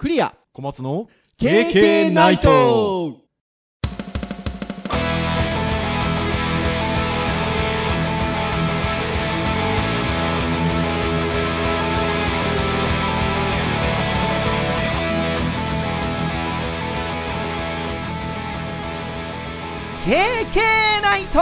クリア。小松の KK ナイト。ケーケーナイト。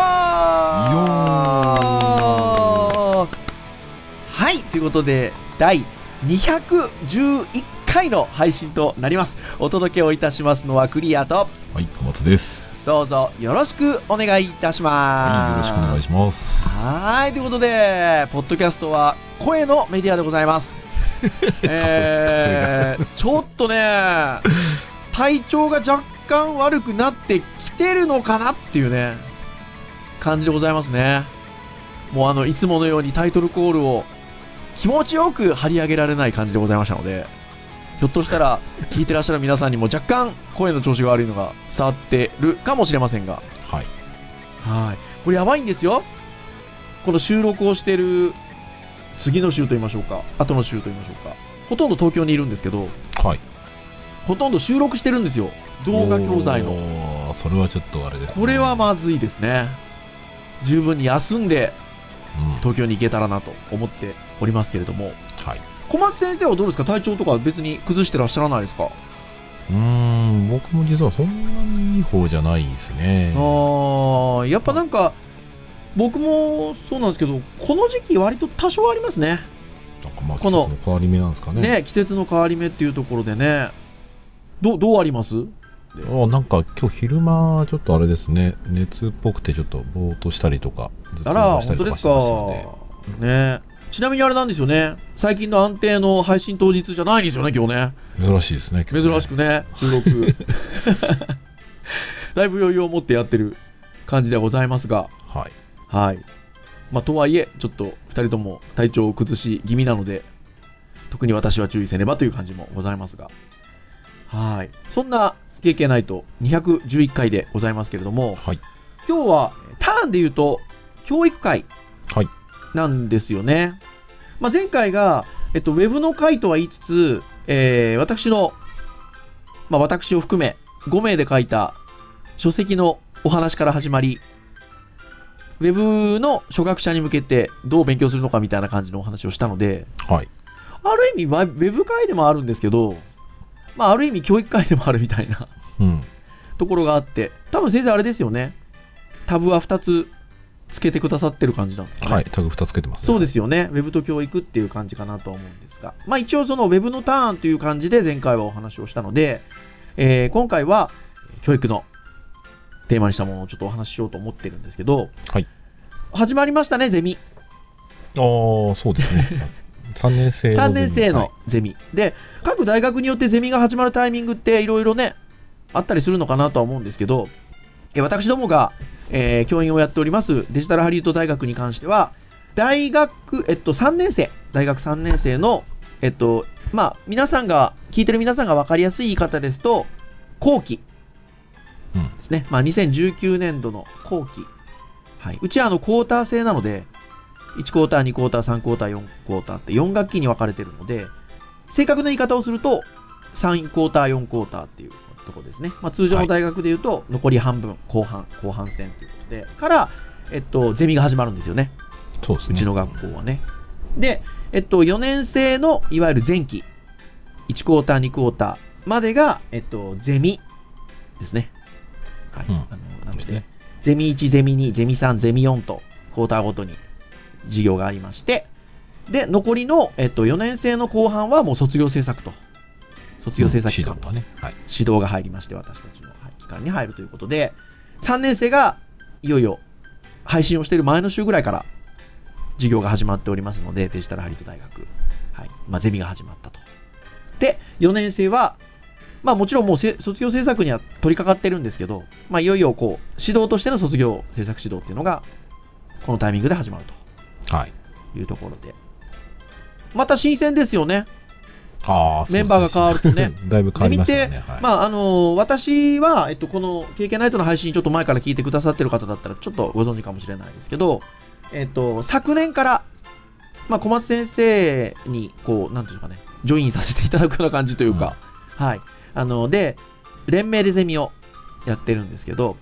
はい、ということで、第211回の配信となります。お届けをいたしますのはクリアと、はい、小松です。どうぞよろしくお願いいたしはい、よろます。しくお願いします。はい、ということで、ポッドキャストは声のメディアでございます。えー、ちょっとね、体調が若干悪くなってきてるのかなっていうね、感じでございますね。もうあの、いつものようにタイトルコールを気持ちよく張り上げられない感じでございましたので、ひょっとしたら聞いてらっしゃる皆さんにも若干声の調子が悪いのが伝わってるかもしれませんが、はい。はい。これやばいんですよ。この収録をしてる次の週と言いましょうか、後の週と言いましょうか。ほとんど東京にいるんですけど、はい。ほとんど収録してるんですよ。動画教材の。の。それはちょっとあれです、ね。これはまずいですね。十分に休んでうん、東京に行けたらなと思っておりますけれども。はい。小松先生はどうですか？体調とか別に崩してらっしゃらないですか、うーん、僕も実はそんなにいい方じゃないですね。あー、やっぱなんか、僕もそうなんですけど、この時期割と多少ありますね。なんかまあ、この季節の変わり目なんですかね。ね、季節の変わり目っていうところでね、どうどうあります？あなんか今日昼間、ちょっとあれですね、熱っぽくてちょっとぼーっとしたりとか、頭痛あら、がしたりとか本当ですしてましたので、か？ねちなみにあれなんですよね、最近の安定の配信当日じゃないんですよね、今日ね。珍しいですね、今日ね珍しくね、収録。だいぶ余裕を持ってやってる感じではございますが、はい。はい。まあ、とはいえ、ちょっと2人とも体調を崩し気味なので、特に私は注意せねばという感じもございますが、はい。そんな KK ナイト211回でございますけれども、はい。今日はターンで言うと、教育会はい。なんですよね。まあ、前回が、えっと、ウェブの会とは言いつつ、えー私の、まあ、私を含め5名で書いた書籍のお話から始まり、ウェブの初学者に向けてどう勉強するのかみたいな感じのお話をしたので、はい。ある意味、まあウェブ会でもあるんですけど、まあ、ある意味教育会でもあるみたいなうん。ところがあって、多分先生あれですよね。タブは2つつけてくださってる感じなんですかね。はい。タグ2つけてます、ね。そうですよね。ウェブと教育っていう感じかなとは思うんですが。まあ一応そのウェブのターンという感じで前回はお話をしたので、えー今回は教育のテーマにしたものをちょっとお話ししようと思ってるんですけど、はい。始まりましたね、ゼミ。ああ、そうですね。3年生の3 年生はいのゼミ。で、各大学によってゼミが始まるタイミングっていろいろね、あったりするのかなとは思うんですけど、え私どもが、えー教員をやっておりますデジタルハリウッド大学に関しては、大学、えっと、3年生、大学3年生の、えっと、まあ、皆さんが、聞いてる皆さんが分かりやすい言い方ですと、後期うんですね。まあ、2019年度の後期。はい。うちはあの、クォーター制なので、1クォーター、2クォーター、3クォーター、4クォーターって4学期に分かれてるので、正確な言い方をすると、3クォーター、4クォーターっていうところですね。まあ、通常の大学で言うと、残り半分、後半、後半戦ということで、から、えっと、ゼミが始まるんですよね。そうですね。うちの学校はね。で、えっと、4年生のいわゆる前期、1クォーター、2クォーターまでが、えっと、ゼミですね。はい。うんあのなので、ねゼミ1、ゼミ2、ゼミ3、ゼミ4と、クォーターごとに授業がありまして、で、残りの、えっと、4年生の後半はもう卒業制作と。卒業制作期間と指導がね。はい。指導が入りまして、私たちのはい期間に入るということで、3年生がいよいよ配信をしている前の週ぐらいから授業が始まっておりますので、デジタルハリウッド大学、はいまあ、ゼミが始まったと。で、4年生は、まあもちろんもうせ卒業制作には取り掛かってるんですけど、まあいよいよこう、指導としての卒業制作指導っていうのが、このタイミングで始まるはい。というところで。また新鮮ですよね。メンバーが変わるとね。だいぶ変わりましね。はい、まああの私は、えっと、この KK ナイトの配信、ちょっと前から聞いてくださってる方だったら、ちょっとご存知かもしれないですけど、えっと、昨年から、まあ、小松先生に、こう、なんていうのかね、ジョインさせていただくような感じというか、はい。あの、で、連名でゼミをやってるんですけど、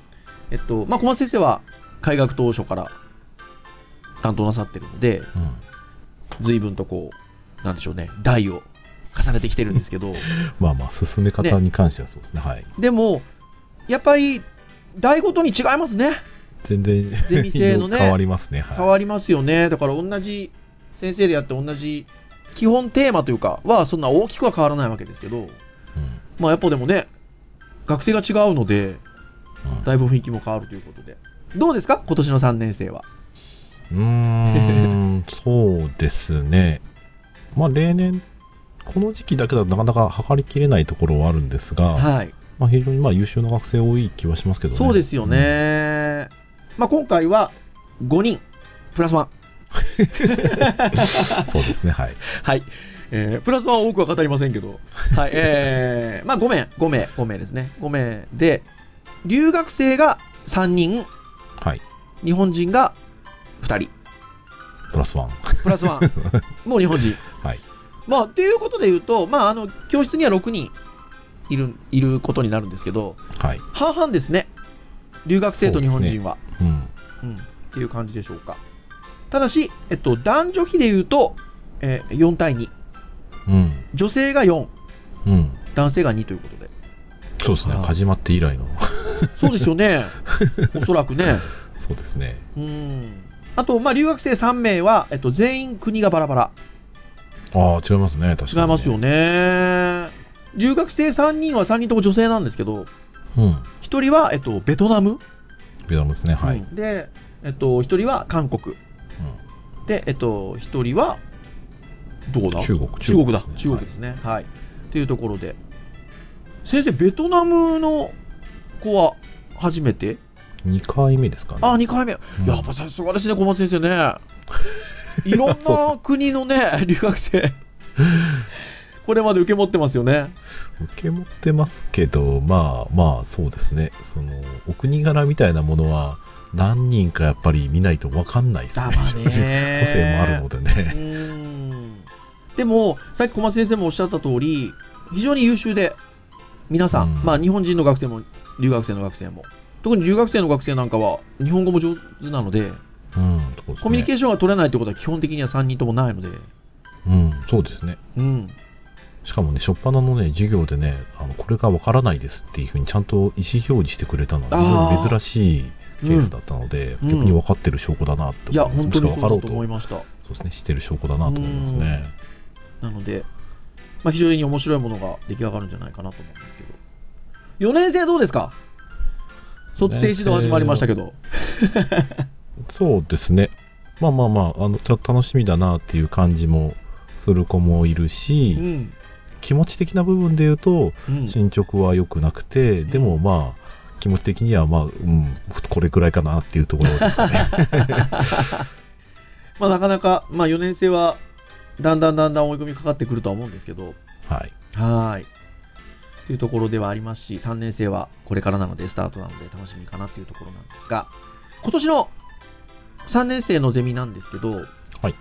えっと、まあ、小松先生は開学当初から担当なさってるので、うん。随分とこう、なんでしょうね、代を重ねてきてるんですけど、まあまあ、進め方に関してはそうですね。はい。でも、やっぱり、代ごとに違いますね。全然、ゼミ生のね 変わりますね。はい。変わりますよね。だから同じ先生でやって同じ基本テーマというかはそんな大きくは変わらないわけですけど、うんまあやっぱでもね、学生が違うので、うんだいぶ雰囲気も変わるということで。どうですか？今年の3年生は。うーん、そうですね。まあ、例年、この時期だけだとなかなか測りきれないところはあるんですが、はい。まあ、非常にまあ優秀な学生多い気はしますけどね。そうですよね。まあ今回は5人、プラス1。うん。そうですね、はい。はい。えープラス1は多くは語りませんけど、はい。えーまあ5名、5名、5名ですね。5名で、留学生が3人、はい。日本人が2人。プラスワン。プラスワン。もう日本人。はい。まあ、ということで言うと、まあ、あの、教室には6人いる、いることになるんですけど、はい。半々ですね。留学生と日本人は。うん。うん。っていう感じでしょうか。ただし、えっと、男女比で言うと、えー4対2。うん。女性が4、うん。男性が2ということで。そうですね。始まって以来の。そうですよね。おそらくね。そうですね。うん。あと、まあ、留学生3名は、えっと、全員国がバラバラ。ああ、違いますね。確かに、違いますよ。ね。留学生3人は3人とも女性なんですけど、うん。1人は、えっと、ベトナム、ベトナムですね。はい。うんで、えっと、1人は韓国、で、えっと、1人は、どこだ？中国中国だ、中国ですね。はい。っていうところで、先生、ベトナムの子は初めて？2回目ですかね。あ、2回目。うんやっぱさすがですね、小松先生ね。いろんな国のね、留学生、これまで受け持ってますよね。受け持ってますけど、まあまあ、そうですね。その、お国柄みたいなものは、何人かやっぱり見ないと分かんないですね。個性もあるのでうね。でも、さっき小松先生もおっしゃった通り、非常に優秀で、皆さん、うんまあ日本人の学生も、留学生の学生も、特に留学生の学生なんかは、日本語も上手なので、うん、ねコミュニケーションが取れないってことは基本的には3人ともないので、うん、そうですね。うん、しかもね、初っ端のね、授業でね、あのこれが分からないですっていうふうにちゃんと意思表示してくれたのは、非常に珍しいケースだったので、うん逆に分かってる証拠だなっていや、思います。本当にもしくは分かろうとそうだと思いました。そうですね、してる証拠だなと思いますね。なので、まあ、非常に面白いものが出来上がるんじゃないかなと思うんですけど。4年生どうですか？卒生指導始まりましたけど。そうですね。まあまあまあ、あのちょっと楽しみだなっていう感じもする子もいるし、うん。気持ち的な部分で言うと、うん進捗は良くなくて、でもまあ、気持ち的にはまあ、うん、これくらいかなっていうところですかね。まあ、なかなか、まあ、4年生は、だんだんだんだん追い込みかかってくるとは思うんですけど、はい。はーい。というところではありますし、3年生はこれからなので、スタートなので楽しみかなというところなんですが、今年の3年生のゼミなんですけど、はい。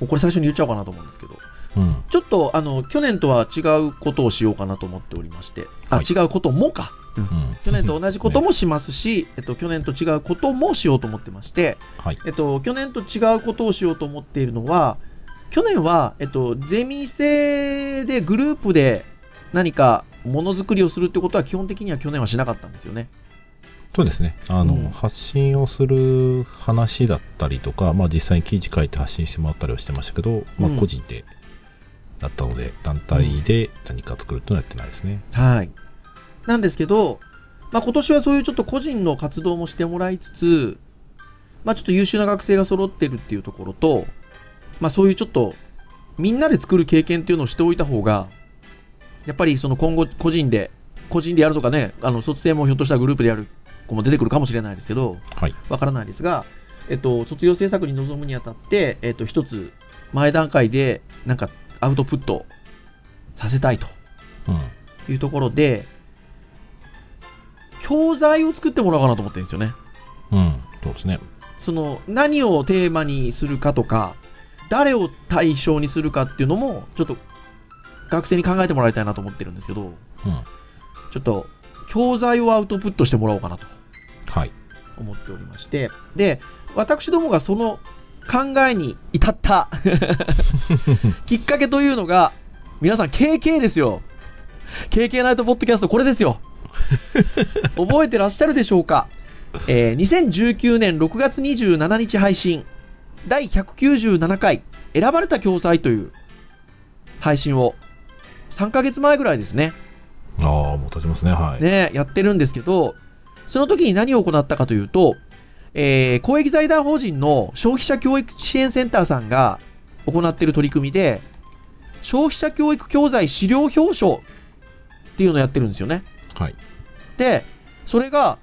これ最初に言っちゃおうかなと思うんですけど、うん。ちょっと、あの、去年とは違うことをしようかなと思っておりまして、あ、はい違うこともか。うん去年と同じことねもしますし、えっと、去年と違うこともしようと思ってまして、はい。えっと、去年と違うことをしようと思っているのは、去年は、えっと、ゼミ生でグループで何かものづくりをするってことは基本的には去年はしなかったんですよね。そうですね。あの、うん発信をする話だったりとか、まあ実際に記事書いて発信してもらったりはしてましたけど、まあうん個人でだったので、団体で何か作るっていうのはやってないですね。はい。なんですけど、まあ、今年はそういうちょっと個人の活動もしてもらいつつ、まあ、ちょっと優秀な学生が揃ってるっていうところと、まあ、そういうちょっと、みんなで作る経験っていうのをしておいた方が、やっぱりその今後個人で、個人でやるとかね、あの、卒生もひょっとしたらグループでやる子も出てくるかもしれないですけど、はい。わからないですが、えっと、卒業制作に臨むにあたって、えっと、一つ、前段階で、なんか、アウトプットさせたいとうん。いうところで、教材を作ってもらおうかなと思ってるんですよね。うん。そうですね。その、何をテーマにするかとか、誰を対象にするかっていうのも、ちょっと学生に考えてもらいたいなと思ってるんですけど、うん。ちょっと教材をアウトプットしてもらおうかなとはい。思っておりまして、で、私どもがその考えに至った きっかけというのが、皆さん KK ですよ。KK ナイトポッドキャスト、これですよ。覚えてらっしゃるでしょうか、えー2019年6月27日配信、第197回、選ばれた教材という配信を、3ヶ月前ぐらいですね。ああ、もう立ちますね。はい。ね、やってるんですけど、その時に何を行ったかというと、えー公益財団法人の消費者教育支援センターさんが行っている取り組みで、消費者教育教材資料表彰っていうのをやってるんですよね。はい。で、それが、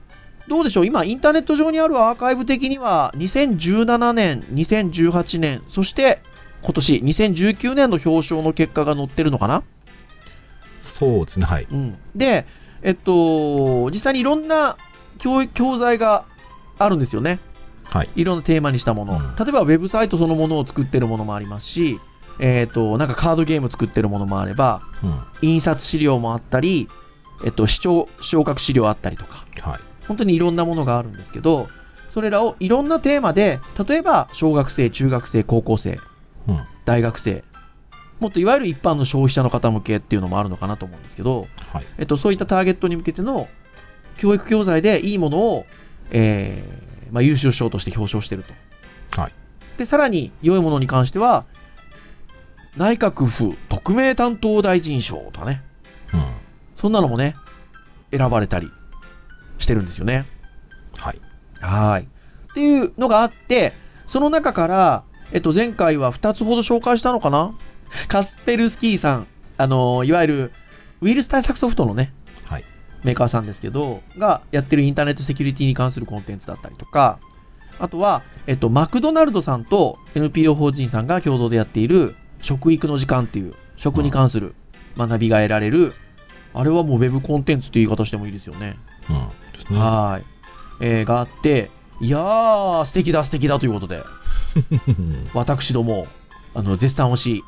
どうでしょう、今、インターネット上にあるアーカイブ的には、2017年、2018年、そして今年、2019年の表彰の結果が載ってるのかな？そうですね。はい。うん、で、えっと、実際にいろんな教育教材があるんですよね。はい。いろんなテーマにしたもの。うん例えば、ウェブサイトそのものを作ってるものもありますし、えっと、なんかカードゲーム作ってるものもあれば、うん。印刷資料もあったり、えっと、視聴、昇格資料あったりとか、はい。本当にいろんなものがあるんですけど、それらをいろんなテーマで、例えば、小学生、中学生、高校生、うん。大学生、もっといわゆる一般の消費者の方向けっていうのもあるのかなと思うんですけど、はい。えっと、そういったターゲットに向けての教育教材でいいものを、えーまあ、優秀賞として表彰していると。はい。で、さらに良いものに関しては、内閣府特命担当大臣賞とかね、うん。そんなのもね、選ばれたりしてるんですよね。はい。はい。っていうのがあって、その中から、えっと、前回は2つほど紹介したのかなカスペルスキーさん、あのいわゆるウイルス対策ソフトのね、はい。メーカーさんですけど、がやってるインターネットセキュリティに関するコンテンツだったりとか、あとは、えっと、マクドナルドさんと NPO 法人さんが共同でやっている食育の時間っていう、食に関する学びが得られる、あれはもうウェブコンテンツっていう言い方してもいいですよね。うん。ですね。はい。えーがあって、いやー、素敵だ素敵だということで、私ども、あの、絶賛をし、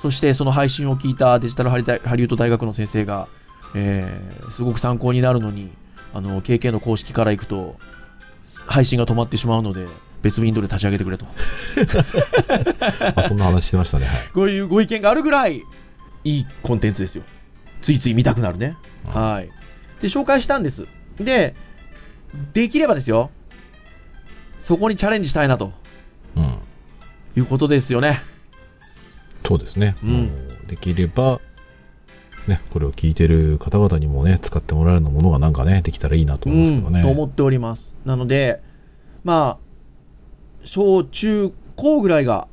そしてその配信を聞いたデジタルハリ大ハリウッド大学の先生が、えーすごく参考になるのに、あの、KK の公式から行くと、配信が止まってしまうので、別ウィンドウで立ち上げてくれと。あそんな話してましたね。はい。こういうご意見があるぐらい、いいコンテンツですよ。ついつい見たくなるね。うんはい。で、紹介したんです。で、できればですよ、そこにチャレンジしたいなとうん。いうことですよね。そうですね。うんできれば、ね、これを聞いてる方々にもね、使ってもらえるようなものがなんかね、できたらいいなと思いますけどね。うん、と思っております。なので、まあ、小中高ぐらいが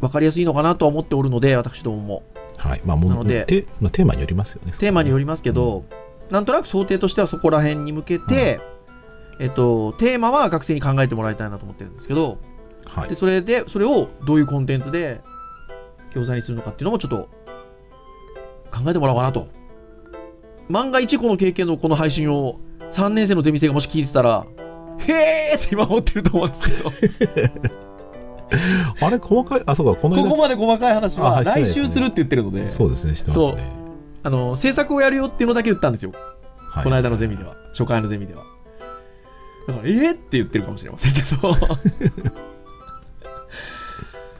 分かりやすいのかなとは思っておるので、私どもも。はい。まあ、もうなのでテまあ、テーマによりますよね。テーマによりますけど、なんとなく想定としてはそこら辺に向けて、えっと、テーマは学生に考えてもらいたいなと思ってるんですけど、はいで。それで、それをどういうコンテンツで教材にするのかっていうのもちょっと考えてもらおうかなと。万が一この経験のこの配信を3年生のゼミ生がもし聞いてたら、へーって今思ってると思うんですけど、あれ、細かい、あ、そうか、この間ここまで細かい話あは来週するって言ってるので、そうですね、してますね。あの制作をやるよっていうのだけ言ったんですよ。はいこの間のゼミでは、初回のゼミでは。だから、えー、って言ってるかもしれませんけど。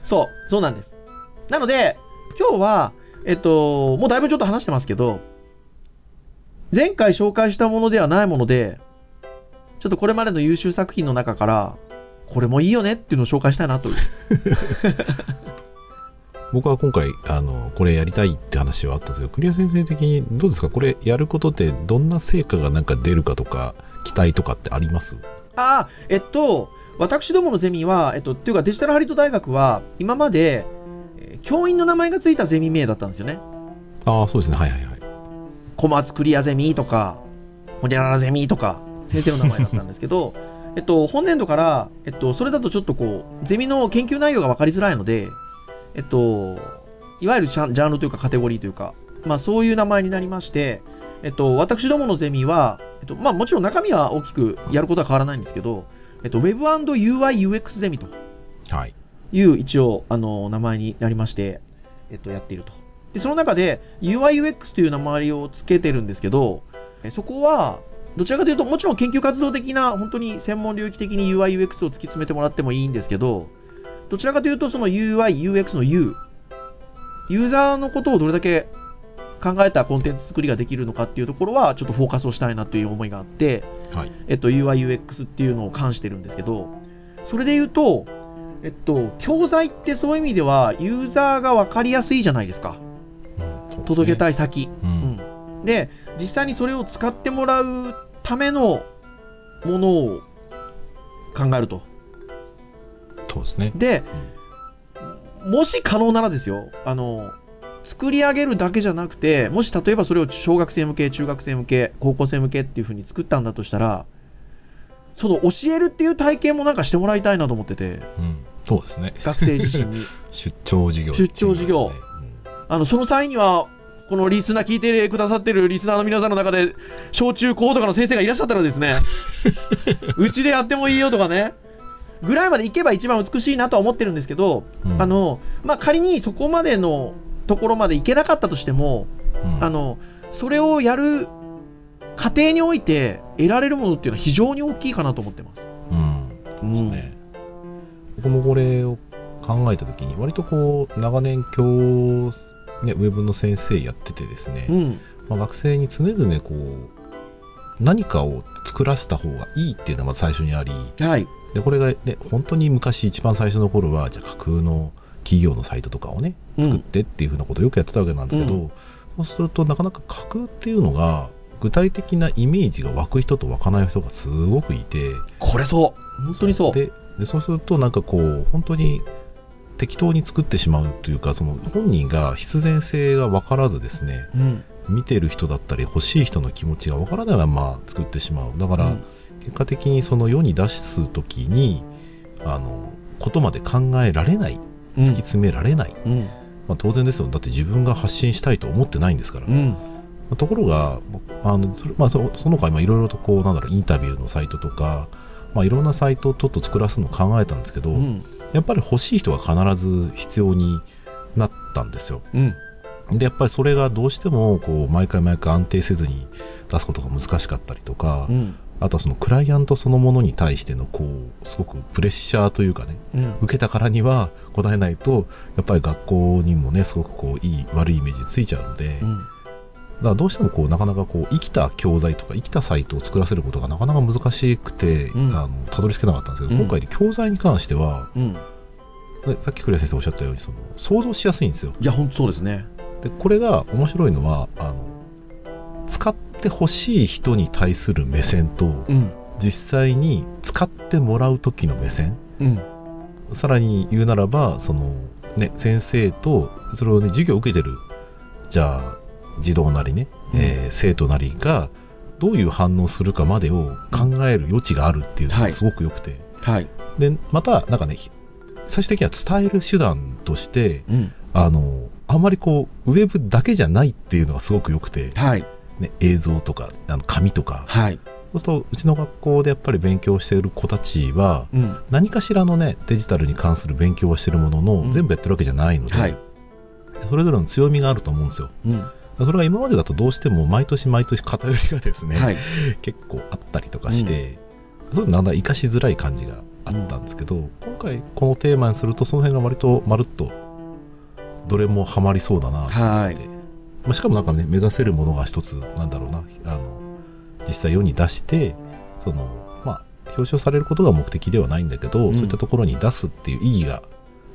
そう、そうなんです。なので、今日は、えっと、もうだいぶちょっと話してますけど、前回紹介したものではないもので、ちょっとこれまでの優秀作品の中から、これもいいよねっていうのを紹介したいなという。僕は今回、あの、これやりたいって話はあったんですけど、クリア先生的にどうですか？これやることでどんな成果がなんか出るかとか、期待とかってあります？ああ、えっと、私どものゼミは、えっと、っていうかデジタルハリウッド大学は、今まで、えー教員の名前がついたゼミ名だったんですよね。ああ、そうですね。はいはいはい。小松クリアゼミとか、ホニャララゼミとか、先生の名前だったんですけど、えっと、本年度から、えっと、それだとちょっとこう、ゼミの研究内容が分かりづらいので、えっと、いわゆるジャンジャンルというかカテゴリーというか、まあそういう名前になりまして、えっと、私どものゼミは、えっと、まあもちろん中身は大きくやることは変わらないんですけど、えっと、Web&UI UX ゼミとはい。いう一応、あの、名前になりまして、えっと、やっていると。で、その中で UIUX という名前をつけてるんですけど、えそこは、どちらかというと、もちろん研究活動的な、本当に専門領域的に UIUX を突き詰めてもらってもいいんですけど、どちらかというと、その UIUX の U、ユーザーのことをどれだけ考えたコンテンツ作りができるのかっていうところは、ちょっとフォーカスをしたいなという思いがあって、はい。えっと、UIUX っていうのを関してるんですけど、それで言うと、えっと、教材ってそういう意味では、ユーザーが分かりやすいじゃないですか。うん届けたい。い先。う。うんん。で、実際にそれを使ってもらうためのものを考えると。そうですね。で、もし可能ならですよ、あの、作り上げるだけじゃなくて、もし例えばそれを小学生向け、中学生向け、高校生向けっていうふうに作ったんだとしたら、その教えるっていう体験もなんかしてもらいたいなと思ってて、うん。そうですね。学生自身に。出張授業、出張授業あの、その際には、このリスナー聞いてくださってるリスナーの皆さんの中で、小中高とかの先生がいらっしゃったらですね、うちでやってもいいよとかね、ぐらいまでいけば一番美しいなとは思ってるんですけど、うんあ、の、まあ、仮にそこまでのところまでいけなかったとしても、うんあの、それをやる過程において得られるものっていうのは非常に大きいかなと思ってます。うん。うんね、僕もこれを考えたときに、割とこう、長年教、ね、ウェブの先生やっててですね、うん。まあ、学生に常々こう、何かを作らせた方がいいっていうのがまず最初にあり、はい。で、これがね、本当に昔一番最初の頃は、じゃあ架空の企業のサイトとかをね、うん作ってっていうふうなことをよくやってたわけなんですけど、うんそうするとなかなか架空っていうのが、具体的なイメージが湧く人と湧かない人がすごくいて、これそう。本当にそう。ででそうするとなんかこう本当に適当に作ってしまうというかその本人が必然性が分からずですねうん。見てる人だったり欲しい人の気持ちが分からないまま作ってしまうだから、うん結果的にその世に出す時にあのことまで考えられない突き詰められない、うん。まあ、当然ですよだって自分が発信したいと思ってないんですから、まうん。あところがあのそれ、まあ、そその他今いろいろとこうなんだろうインタビューのサイトとか、まあ、いろんなサイトをちょっと作らすのを考えたんですけど、うん。やっぱり欲しい人が必ず必要になったんですよ。うん。で、やっぱりそれがどうしても、こう、毎回毎回安定せずに出すことが難しかったりとか、うん。あとはそのクライアントそのものに対しての、こう、すごくプレッシャーというかね、うん。受けたからには答えないと、やっぱり学校にもね、すごくこう、いい、悪いイメージついちゃうので、だからどうしてもこう、なかなかこう、生きた教材とか生きたサイトを作らせることがなかなか難しくて、うんあの、たどり着けなかったんですけど、うん今回教材に関しては、うん。ねさっき栗谷先生おっしゃったようにその想像しやすいんですよいや、本当そうですね。でこれが面白いのはあの使ってほしい人に対する目線とうん。実際に使ってもらう時の目線うん。さらに言うならばその、ね、先生とそれをね授業を受けてるじゃあ児童なりね、うんえー生徒なりがどういう反応するかまでを考える余地があるっていうのはいがすごく良くて、はい。でまたなんかね最終的には伝える手段としてうん。あの、あんまりこう、ウェブだけじゃないっていうのがすごく良くて、はい。ね、映像とか、あの紙とか、はい。そうすると、うちの学校でやっぱり勉強している子たちは、うん。何かしらのね、デジタルに関する勉強をしてるものの、うん全部やってるわけじゃないので、はい。それぞれの強みがあると思うんですよ。うん。それが今までだとどうしても毎年毎年偏りがですね、はい。結構あったりとかして、そういうのなんだ活かしづらい感じがあったんですけど、今回このテーマにするとその辺が割とまるっとどれもハマりそうだなと思はい。って、まあ、しかもなんかね目指せるものが一つなんだろうな。あの実際世に出してそのまあ表彰されることが目的ではないんだけど、うん。そういったところに出すっていう意義が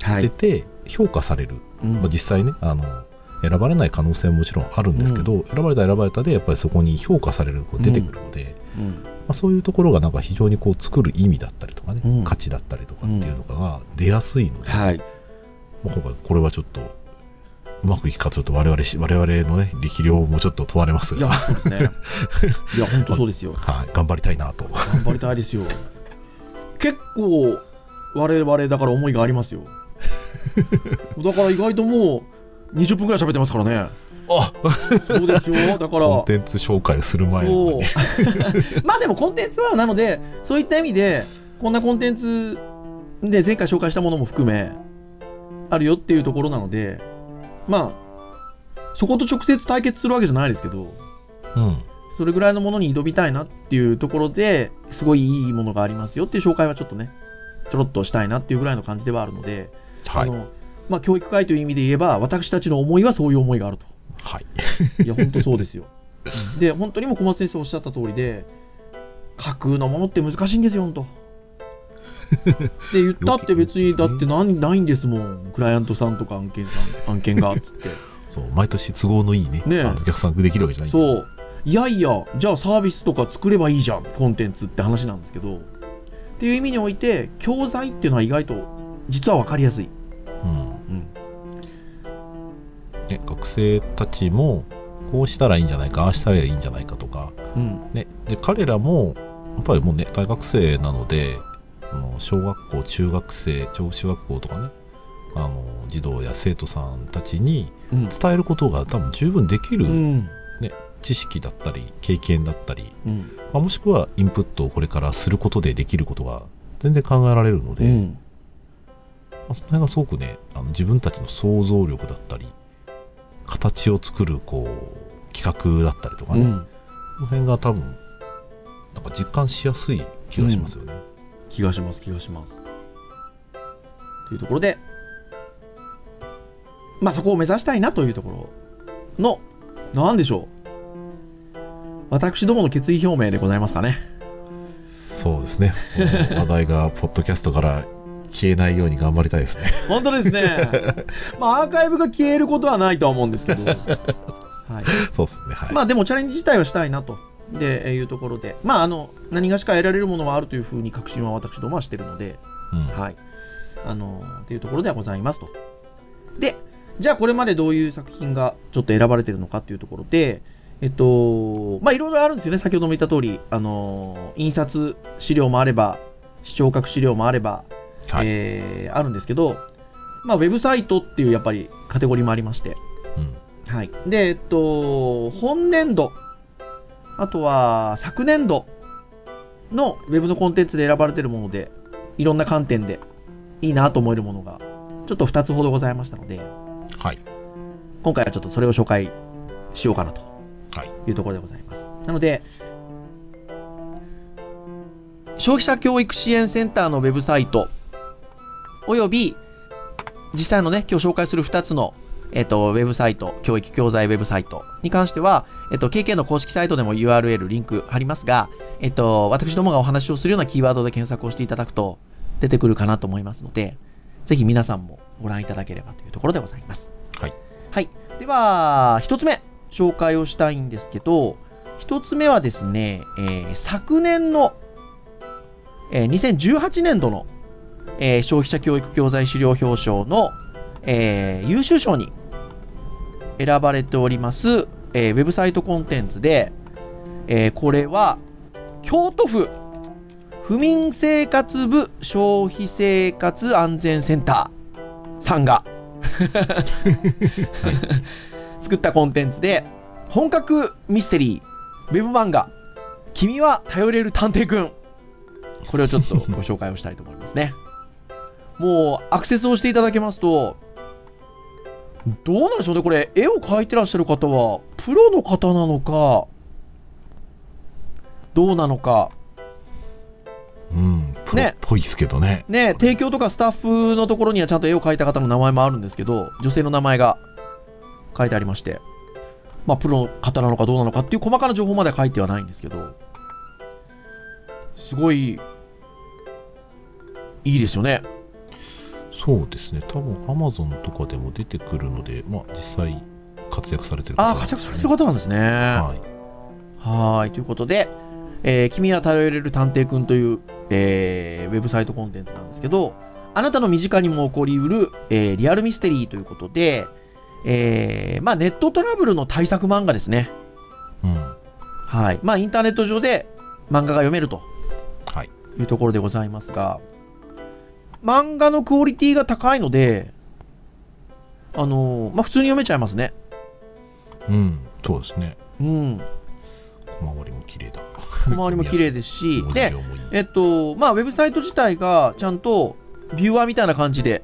はい。出て評価される、うん。まあ、実際ねあの選ばれない可能性ももちろんあるんですけど、選ばれた選ばれたでやっぱりそこに評価される子出てくるので、うん。まあ、そういうところがなんか非常にこう作る意味だったりとかね、うん価値だったりとかっていうのが出やすいので、はい。まあ今回これはちょっとうまくいくかちょっと我々し我々のね力量もちょっと問われますいや、が、そうですね。いや、本当そうですよ。はい、頑張りたいなと。頑張りたいですよ。結構、我々だから思いがありますよ。だから意外ともう20分くらい喋ってますからね。あそうですよ。だから。コンテンツ紹介をする前に。まあでもコンテンツはなのでそういった意味でこんなコンテンツで前回紹介したものも含めあるよっていうところなのでまあ、そこと直接対決するわけじゃないですけど、うん。それぐらいのものに挑みたいなっていうところですごいいいものがありますよっていう紹介はちょっとね、ちょろっとしたいなっていうぐらいの感じではあるので、はい。あのまあ、教育会という意味で言えば、私たちの思いはそういう思いがあると。はい。いや、本当そうですよ。で、本当にも小松先生おっしゃった通りで、架空のものって難しいんですよ、本当。で、言ったって別に、だって何ないんですもん。クライアントさんとか案件さん、案件が、つって。そう、毎年都合のいいね、ねえあのお客さんできるわけじゃないそう。いやいや、じゃあサービスとか作ればいいじゃん、コンテンツって話なんですけど。っていう意味において、教材っていうのは意外と、実は分かりやすい。うん。うん。ね、学生たちも、こうしたらいいんじゃないか、ああしたらいいんじゃないかとか、うん。ね、で彼らも、やっぱりもうね、大学生なので、その小学校、中学生、中中学校とかね、あの児童や生徒さんたちにうん。伝えることが多分十分できるうん。知識だったり、経験だったり、うん。まあ、もしくはインプットをこれからすることでできることが全然考えられるので、うん。まあ、その辺がすごくねあの自分たちの想像力だったり形を作るこう企画だったりとかね、うん。その辺が多分なんか実感しやすい気がしますよね。気がします、気がします。というところで、まあそこを目指したいなというところの、なんでしょう。私どもの決意表明でございますかね。そうですね話題がポッドキャストから消えないように頑張りたいですね。本当ですね。まあアーカイブが消えることはないとは思うんですけど。はい。そうですねはい、まあでもチャレンジ自体はしたいなと。で、えーいうところで、まああの、何がしか得られるものはあるというふうに確信は私どもはしてるので、うんはい。あのーっていうところではございますと。で、じゃあこれまでどういう作品がちょっと選ばれてるのかっていうところで、えっと、まあいろいろあるんですよね。先ほども言った通り、あのー印刷資料もあれば、視聴覚資料もあれば、はい。えーあるんですけど、まあウェブサイトっていうやっぱりカテゴリーもありまして、うん。はい。で、えっと、本年度、あとは昨年度のウェブのコンテンツで選ばれているもので、いろんな観点でいいなと思えるものが、ちょっと2つほどございましたので、はい。今回はちょっとそれを紹介しようかなと。はい。いうところでございます。なので、消費者教育支援センターのウェブサイト、および、実際のね、今日紹介する2つの、えっと、ウェブサイト、教育教材ウェブサイトに関しては、えっと、KK の公式サイトでも URL、リンク貼りますが、えっと、私どもがお話をするようなキーワードで検索をしていただくと出てくるかなと思いますので、ぜひ皆さんもご覧いただければというところでございます。はいはい。では、一つ目、紹介をしたいんですけど、一つ目はですね、えー昨年の、えー2018年度の、えー消費者教育教材資料表彰の、えー優秀賞に選ばれております、えーウェブサイトコンテンツで、えーこれは、京都府府民生活部消費生活安全センターさんが、作ったコンテンツで、本格ミステリー、ウェブ漫画、君は頼れる探偵くん。これをちょっとご紹介をしたいと思いますね。もう、アクセスをしていただけますと、どうなんでしょうね、これ、絵を描いてらっしゃる方は、プロの方なのか、どうなのか、うんプロっね。ぽいですけどね。ね、提供とかスタッフのところにはちゃんと絵を描いた方の名前もあるんですけど、女性の名前が書いてありまして、まあ、プロの方なのかどうなのかっていう細かな情報までは書いてはないんですけど、すごい、いいですよね。そうですね多分アマゾンとかでも出てくるのでまあ実際活躍されてる方ああ、活躍されてる方なんですね。はいはーい、ということで、えー君は頼れる探偵くんという、えーウェブサイトコンテンツなんですけど、あなたの身近にも起こりうる、えーリアルミステリーということで、えーまあ、ネットトラブルの対策漫画ですね。うんはい。まあ、インターネット上で漫画が読めるとはいいうところでございますが、漫画のクオリティが高いので、あのーまあ、普通に読めちゃいますね。うんそうですねうん。小回りも綺麗だ小回りも綺麗ですし、でえっと、まあ、ウェブサイト自体がちゃんとビューアーみたいな感じで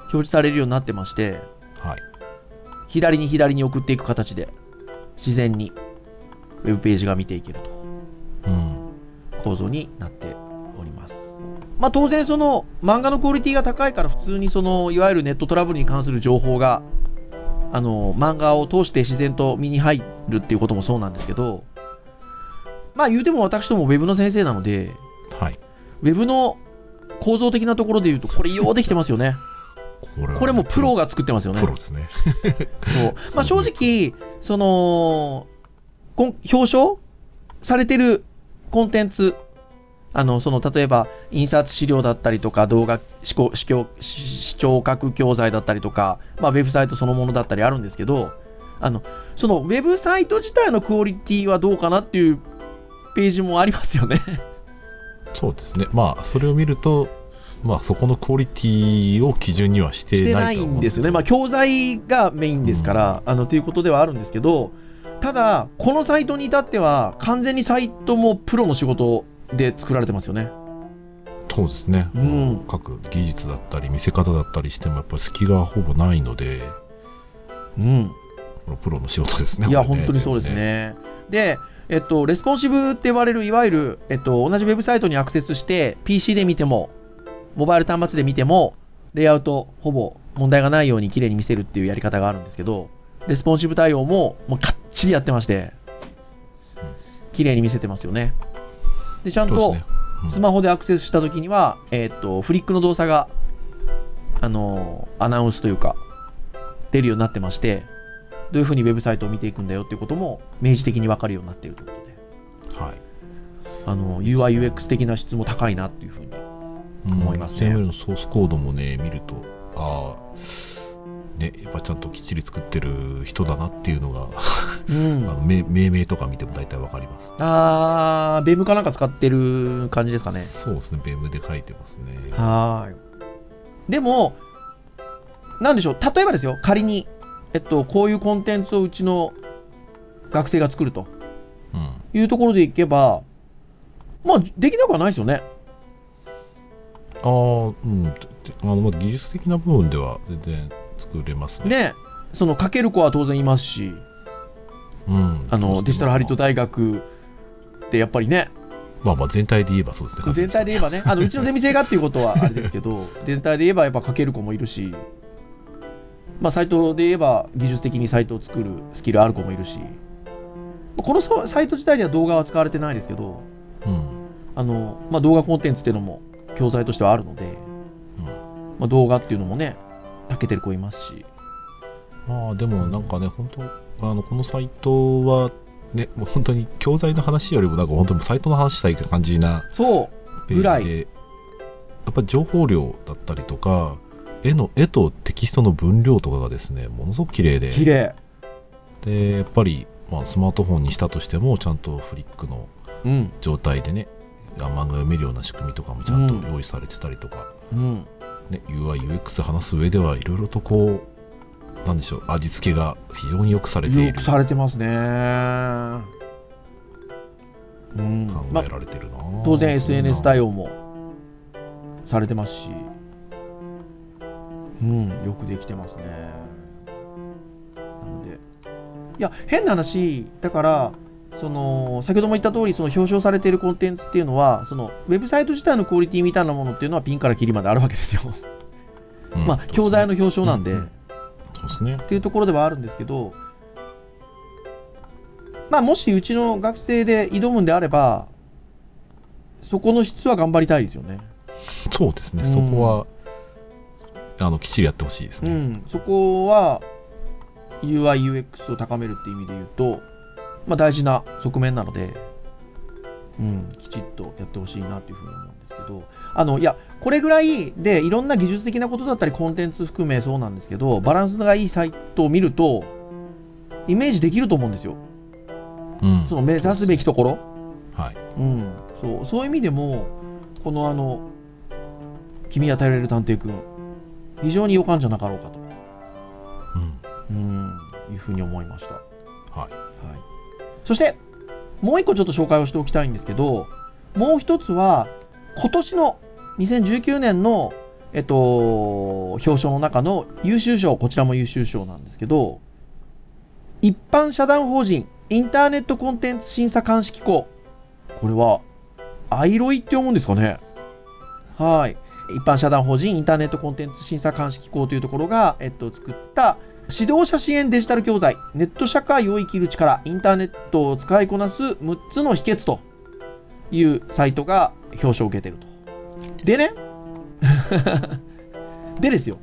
表示されるようになってまして、はい左に左に送っていく形で、自然にウェブページが見ていけるとうん構造になって。まあ当然その漫画のクオリティが高いから普通にそのいわゆるネットトラブルに関する情報があの漫画を通して自然と身に入るっていうこともそうなんですけどまあ言うても私どもウェブの先生なのではいウェブの構造的なところで言うとこれようできてますよね。これこれもプロが作ってますよね。プロですねそうまあ、正直、その、表彰されてるコンテンツ、あの、その、例えば、印刷資料だったりとか、動画、視聴視聴覚教材だったりとか、まあ、ウェブサイトそのものだったりあるんですけど、あの、その、ウェブサイト自体のクオリティはどうかなっていうページもありますよね。そうですね。まあそれを見るとまあそこのクオリティを基準にはしてなないいんですよね、まあ、教材がメインですから、あのということではあるんですけど、ただ、このサイトに至っては、完全にサイトもプロの仕事で作られてますよね。そうですね、うん各技術だったり見せ方だったりしてもやっぱり隙がほぼないのでうん、これプロの仕事ですねいや、これ本当にそうですね。で、えっと、レスポンシブって言われる、いわゆる、えっと、同じウェブサイトにアクセスして、PC で見ても、モバイル端末で見ても、レイアウト、ほぼ問題がないように綺麗に見せるっていうやり方があるんですけど、レスポンシブ対応も、もうかっちりやってまして、綺麗に見せてますよね。で、ちゃんとスマホでアクセスしたときには、えっと、フリックの動作が、あのーアナウンスというか、出るようになってまして、どういうふうにウェブサイトを見ていくんだよっていうことも明示的に分かるようになっているということで、はい。あの UI、UX 的な質も高いなっていうふうに。思いますね。HTML のソースコードもね見るとああねやっぱちゃんときっちり作ってる人だなっていうのが、うん。あの命命名とか見ても大体わかります。あー、ベームかなんか使ってる感じですかね。そうですね。ベームで書いてますね。はーい。でも、なんでしょう、例えばですよ、仮に、えっと、こういうコンテンツをうちの学生が作ると。うん。いうところでいけば、まあ、できなくはないですよね。ああうん。あのまあ技術的な部分では全然作れますね。ね、そのかける子は当然いますし、うん。あのデジタルハリウッドま大学ってやっぱりね、あまあまあ全体で言えばそうですね。全体で言えばね、あのうちのゼミ生がっていうことはあれですけど、全体で言えばやっぱかける子もいるし、まあ、サイトで言えば技術的にサイトを作るスキルある子もいるし、このソサイト自体では動画は使われてないですけど、うん。あのまあ、動画コンテンツっていうのも教材としてはあるので、うん。まあ、動画っていうのもね、たけてる子いますし、まあでもなんかね本当あのこのサイトはねもう本当に教材の話よりもなんか本当にサイトの話したい感じなそう、ペぐらい。でやっぱり情報量だったりとか絵の絵とテキストの分量とかがですねものすごく綺麗で。綺麗。でやっぱり、まあ、スマートフォンにしたとしてもちゃんとフリックのうん、状態でねあ漫画読めるような仕組みとかもちゃんと用意されてたりとか、うん、ね、UIUX 話す上ではいろいろとこうなんでしょう味付けが非常によくされている。よくされてますね。うん、考まあえられてるな、当然 SNS 対応応もされてますし、うん、よくできてますね。なので、いや、変な話、だから、その先ほども言った通り、その表彰されているコンテンツっていうのは、そのウェブサイト自体のクオリティみたいなものっていうのはピンからキリまであるわけですよ。まあ、教材の表彰なんで、うん。そうですね。っていうところではあるんですけど、まあ、もしうちの学生で挑むんであれば、そこの質は頑張りたいですよね。そうですね、うん。そこはあのきっちりやってほしいですね、うん、そこは UI、UX を高めるっていう意味で言うと、まあ、大事な側面なので、うん、きちっとやってほしいなというふうに思うんですけど、あのいや、これぐらいでいろんな技術的なことだったり、コンテンツ含めそうなんですけど、バランスがいいサイトを見ると、イメージできると思うんですよ。うん。その目指すべきところ。はい。うん、そうそういう意味でも、このあの、君与えられる探偵くん、非常に予感じゃなかろうかと、うん。うん、いうふうに思いました。そして、もう一個ちょっと紹介をしておきたいんですけど、もう一つは、今年の2019年の、えっと、表彰の中の優秀賞、こちらも優秀賞なんですけど、一般社団法人インターネットコンテンツ審査監視機構。これは、アイロイって読むんですかね?はい。一般社団法人インターネットコンテンツ審査監視機構というところが、えっと、作った指導者支援デジタル教材、ネット社会を生きる力、インターネットを使いこなす6つの秘訣というサイトが表彰を受けてると。でね、でですよ、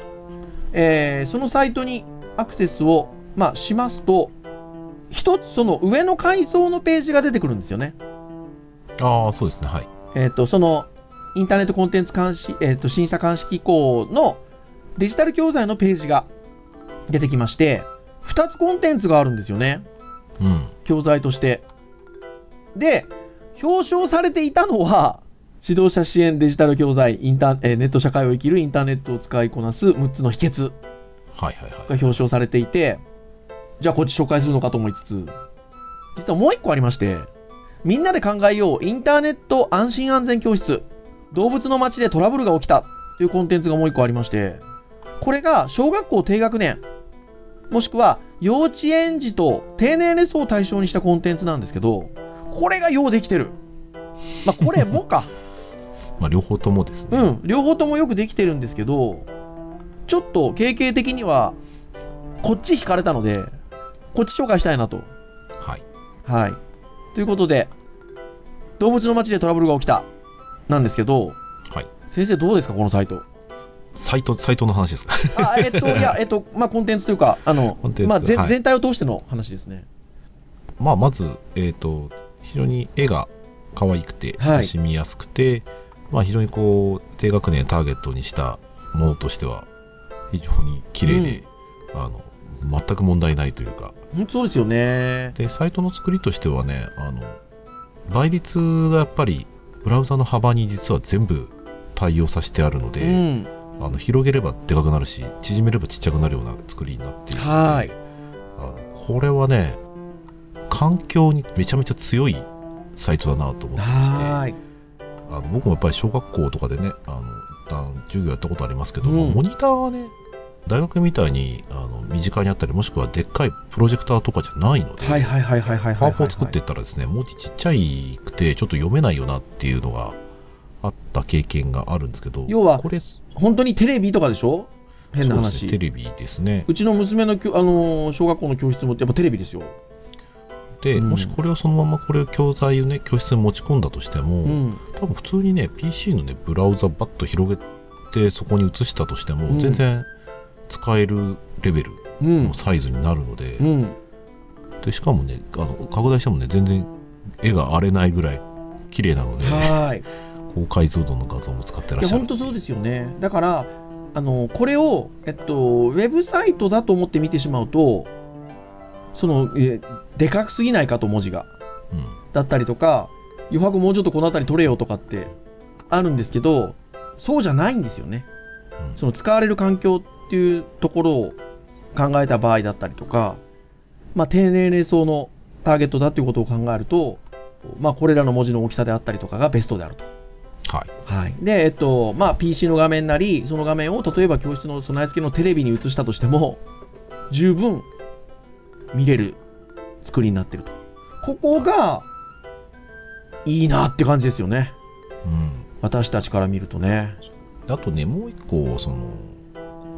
えーそのサイトにアクセスを、まあ、しますと、一つその上の階層のページが出てくるんですよね。ああ、そうですね。はい。えっ、と、その、インターネットコンテンツ監視、えっ、と、審査監視機構のデジタル教材のページが出てきまして、2つコンテンツがあるんですよね。うん。教材として。で、表彰されていたのは、指導者支援デジタル教材、インターえーネット社会を生きるインターネットを使いこなす6つの秘訣。が表彰されていて、じゃあこっち紹介するのかと思いつつ、実はもう一個ありまして、みんなで考えようインターネット安心安全教室、動物の街でトラブルが起きたというコンテンツがもう一個ありまして、これが小学校低学年、もしくは幼稚園児と低年齢層を対象にしたコンテンツなんですけど、これがようできてる。まあこれもか。まあ、両方ともですね。うん、両方ともよくできてるんですけど、ちょっと経験的には、こっち惹かれたので、こっち紹介したいなと。はい。はい。ということで、動物の街でトラブルが起きた、なんですけど、はい。先生どうですか、このサイト。サイト、サイトの話ですか？あ、えっと、いや、えっと、まあ、コンテンツというか、あのまあ、ぜはい全体を通しての話ですね。まあ、まず、えっ、と、非常に絵が可愛くて、はい親しみやすくて、まあ、非常にこう、低学年ターゲットにしたものとしては、非常に綺麗で、あの、全く問題ないというか、本当そうですよね。で、サイトの作りとしてはね、あの、倍率がやっぱり、ブラウザの幅に実は全部対応させてあるので、うん。あの広げればでかくなるし縮めればちっちゃくなるような作りになっているのではい。あのこれはね環境にめちゃめちゃ強いサイトだなと思ってましてはい。あの僕もやっぱり小学校とかでねあの一旦授業やったことありますけど、うんモニターはね大学みたいにあの身近にあったりもしくはでっかいプロジェクターとかじゃないので、はいはいはいはいはいはいはい。パワポを作っていったらですね文字ちっちゃいくてちょっと読めないよなっていうのがあった経験があるんですけど要はこれ本当にテレビとかでしょ？変な話。ねテレビですねうちの娘のきょ、あのー小学校の教室もやっぱテレビですよ。で、うんもしこれをそのままこれを教材をね教室に持ち込んだとしても、うん。多分普通にね PC のねブラウザバッと広げてそこに移したとしても、うん全然使えるレベルうんの。サイズになるので,、うん。でしかもねあの拡大してもね全然絵が荒れないぐらい綺麗なのではーい。高解像度の画像も使ってらっしゃる本当そうですよね。だから、あの、これを、えっと、ウェブサイトだと思って見てしまうと、その、えでかくすぎないかと文字が。うんだったりとか、余白もうちょっとこの辺り取れよとかってあるんですけど、そうじゃないんですよね。うんその使われる環境っていうところを考えた場合だったりとか、まあ、低年齢層のターゲットだっていうことを考えると、まあ、これらの文字の大きさであったりとかがベストであると。はいはい。で、えっと、まあ、PC の画面なり、その画面を例えば教室の備え付けのテレビに映したとしても、十分見れる作りになってると。ここが、いいなって感じですよね。うん私たちから見るとね。あとねもう一個その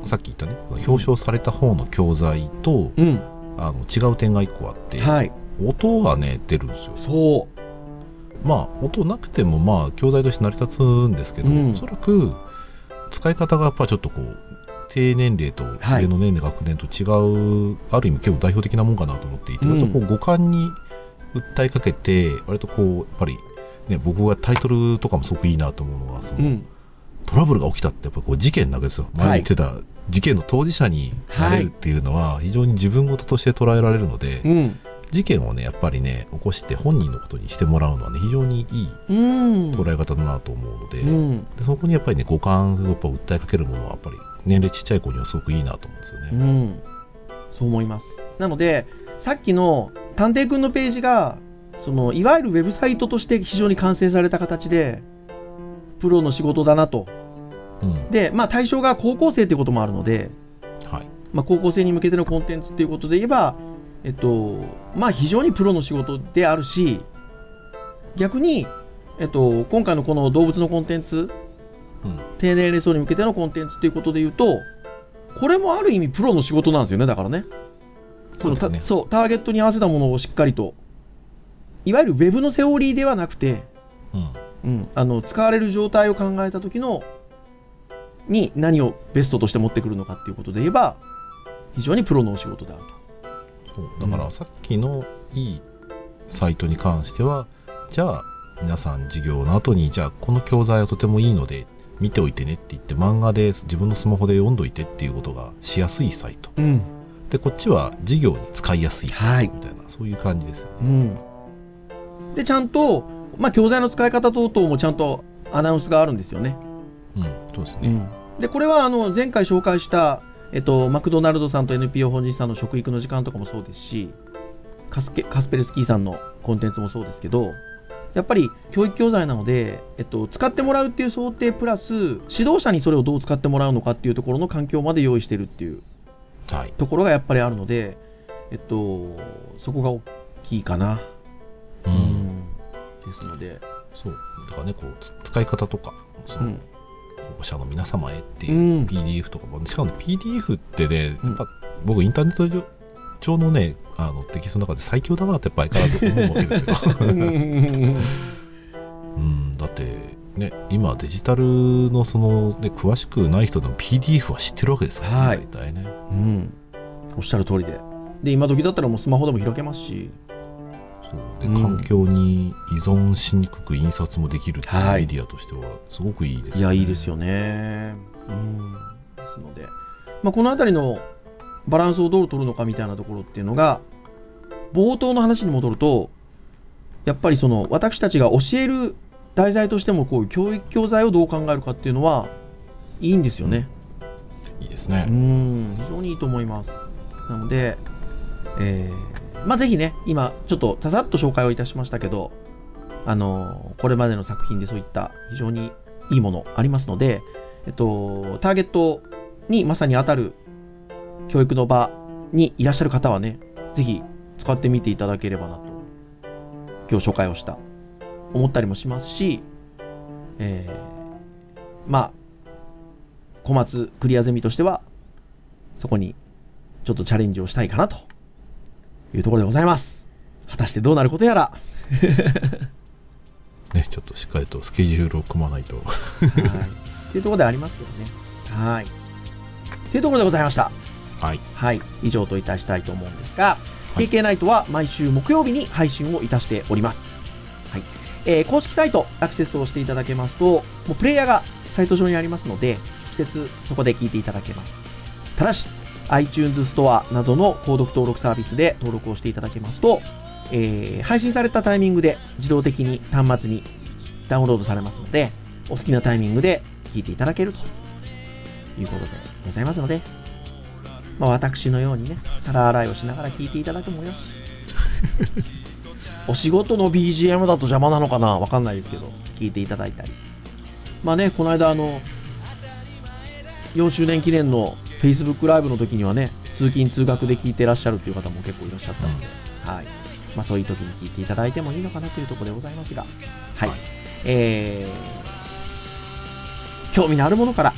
さっき言ったね表彰された方の教材と、うん。あの違う点が一個あって、はい。音がね出るんですよそまあ音なくてもまあ教材として成り立つんですけど、うんおそらく使い方がやっぱちょっとこう低年齢とはい上の年齢学年と違う、ある意味結構代表的なもんかなと思っていて、うん割とこう五感に訴えかけて割とこうやっぱりね僕がタイトルとかもすごくいいなと思うのはその、う。うん。トラブルが起きたってやっぱこう事件なわけですよ前に言ってた事件の当事者になれるっていうのは非常に自分事として捉えられるので、うん。事件をねやっぱりね起こして本人のことにしてもらうのはね非常にいいうん。捉え方だなと思うので,、うん。でそこにやっぱりね五感をやっぱ訴えかけるものはやっぱり年齢ちっちゃい子にはすごくいいなと思うんですようね。ん。そう思います。なので、さっきの探偵くんのページが、その、いわゆるウェブサイトとして非常に完成された形で、プロの仕事だなと。うんで、まあ対象が高校生ということもあるので、はいまあ高校生に向けてのコンテンツっていうことで言えば、えっと、まあ非常にプロの仕事であるし、逆に、えっと、今回のこの動物のコンテンツ、うん。低年齢層に向けてのコンテンツっていうことで言うと、これもある意味プロの仕事なんですよね、だからね。そのね。そう、ターゲットに合わせたものをしっかりと、いわゆるウェブのセオリーではなくて、うん。うん、あの使われる状態を考えた時のに何をベストとして持ってくるのかっていうことで言えば非常にプロのお仕事であるそうだからさっきのいいサイトに関してはじゃあ皆さん授業の後にじゃあこの教材はとてもいいので見ておいてねって言って漫画で自分のスマホで読んどいてっていうことがしやすいサイト。と、うん。でこっちは授業に使いやすいサはいイトみたいな、そういう感じですよね。うん、でちゃんと、まあ、教材の使い方等々もちゃんとアナウンスがあるんですよね、うんそうですね、でこれはあの前回紹介した、えっと、マクドナルドさんと NPO 法人さんの食育の時間とかもそうですしカスケカスペルスキーさんのコンテンツもそうですけどやっぱり教育教材なので、えっと、使ってもらうっていう想定プラス指導者にそれをどう使ってもらうのかっていうところの環境まで用意してるっていうはい。ところがやっぱりあるので、えっと、そこが大きいかな。ううん。んですので、そう。だからねこうつ使い方とかその、うん保護者の皆様へっていううん。PDF とかも、しかも PDF ってね、うん。やっぱ僕インターネット上上のねあのテキストの中で最強だなってやっぱ相変わらず思うわけですよ、うん、だってね今デジタルのその、ね、詳しくない人でも PDF は知ってるわけですからね、はい。大体ね。うん、おっしゃる通りで。で、今時だったらもうスマホでも開けますし、でうん環境に依存しにくく印刷もできるっていうはいメディアとしてはすごくいいですいや、いいですよね。うん。ですので、まあ、このあたりのバランスをどう取るのかみたいなところっていうのが、冒頭の話に戻ると、やっぱりその私たちが教える題材としてもこういう教育教材をどう考えるかっていうのはいいんですよね。ういいですね、ん、非常にいいと思います。なので、えーまあ、ぜひね、今、ちょっとささっと紹介をいたしましたけど、あのこれまでの作品でそういった非常にいいものありますので、えっと、ターゲットにまさに当たる教育の場にいらっしゃる方はね、ぜひ使ってみていただければなと、今日紹介をした、思ったりもしますし、えーまあ、小松クリアゼミとしては、そこにちょっとチャレンジをしたいかなというところでございます。果たしてどうなることやら。ねちょっとしっかりとスケジュールを組まないとはい。っていうところでありますけどね。はい。っていうところでございました。はいはい。以上といたしたいと思うんですが、はい KK ナイトは毎週木曜日に配信をいたしております。はい。えー公式サイトアクセスをしていただけますと、もうプレイヤーがサイト上にありますので、直接そこで聞いていただけます。ただし、iTunes ストアなどの購読登録サービスで登録をしていただけますと、えー配信されたタイミングで自動的に端末にダウンロードされますので、お好きなタイミングで聞いていただけるということでございますので、まあ、私のようにね、皿洗いをしながら聞いていただくもよし。お仕事の BGM だと邪魔なのかな？わかんないですけど、聞いていただいたり。まあね、この間あの、4周年記念の Facebook ライブの時にはね、通勤通学で聞いてらっしゃるという方も結構いらっしゃったので、はい。まあそういう時に聞いていただいてもいいのかなというところでございますが、はい。はいえー、興味のあるものから、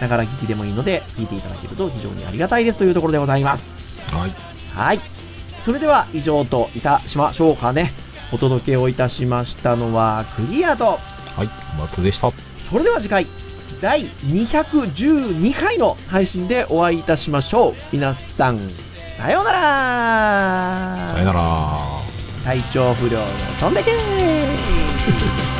ながら聞きでもいいので、聞いていただけると非常にありがたいですというところでございます。はいはい。それでは以上といたしましょうかね。お届けをいたしましたのはクリアと、はい松でしたそれでは次回、第212回の配信でお会いいたしましょう。皆さん、さようなら。さよなら。体調不良の飛んでけー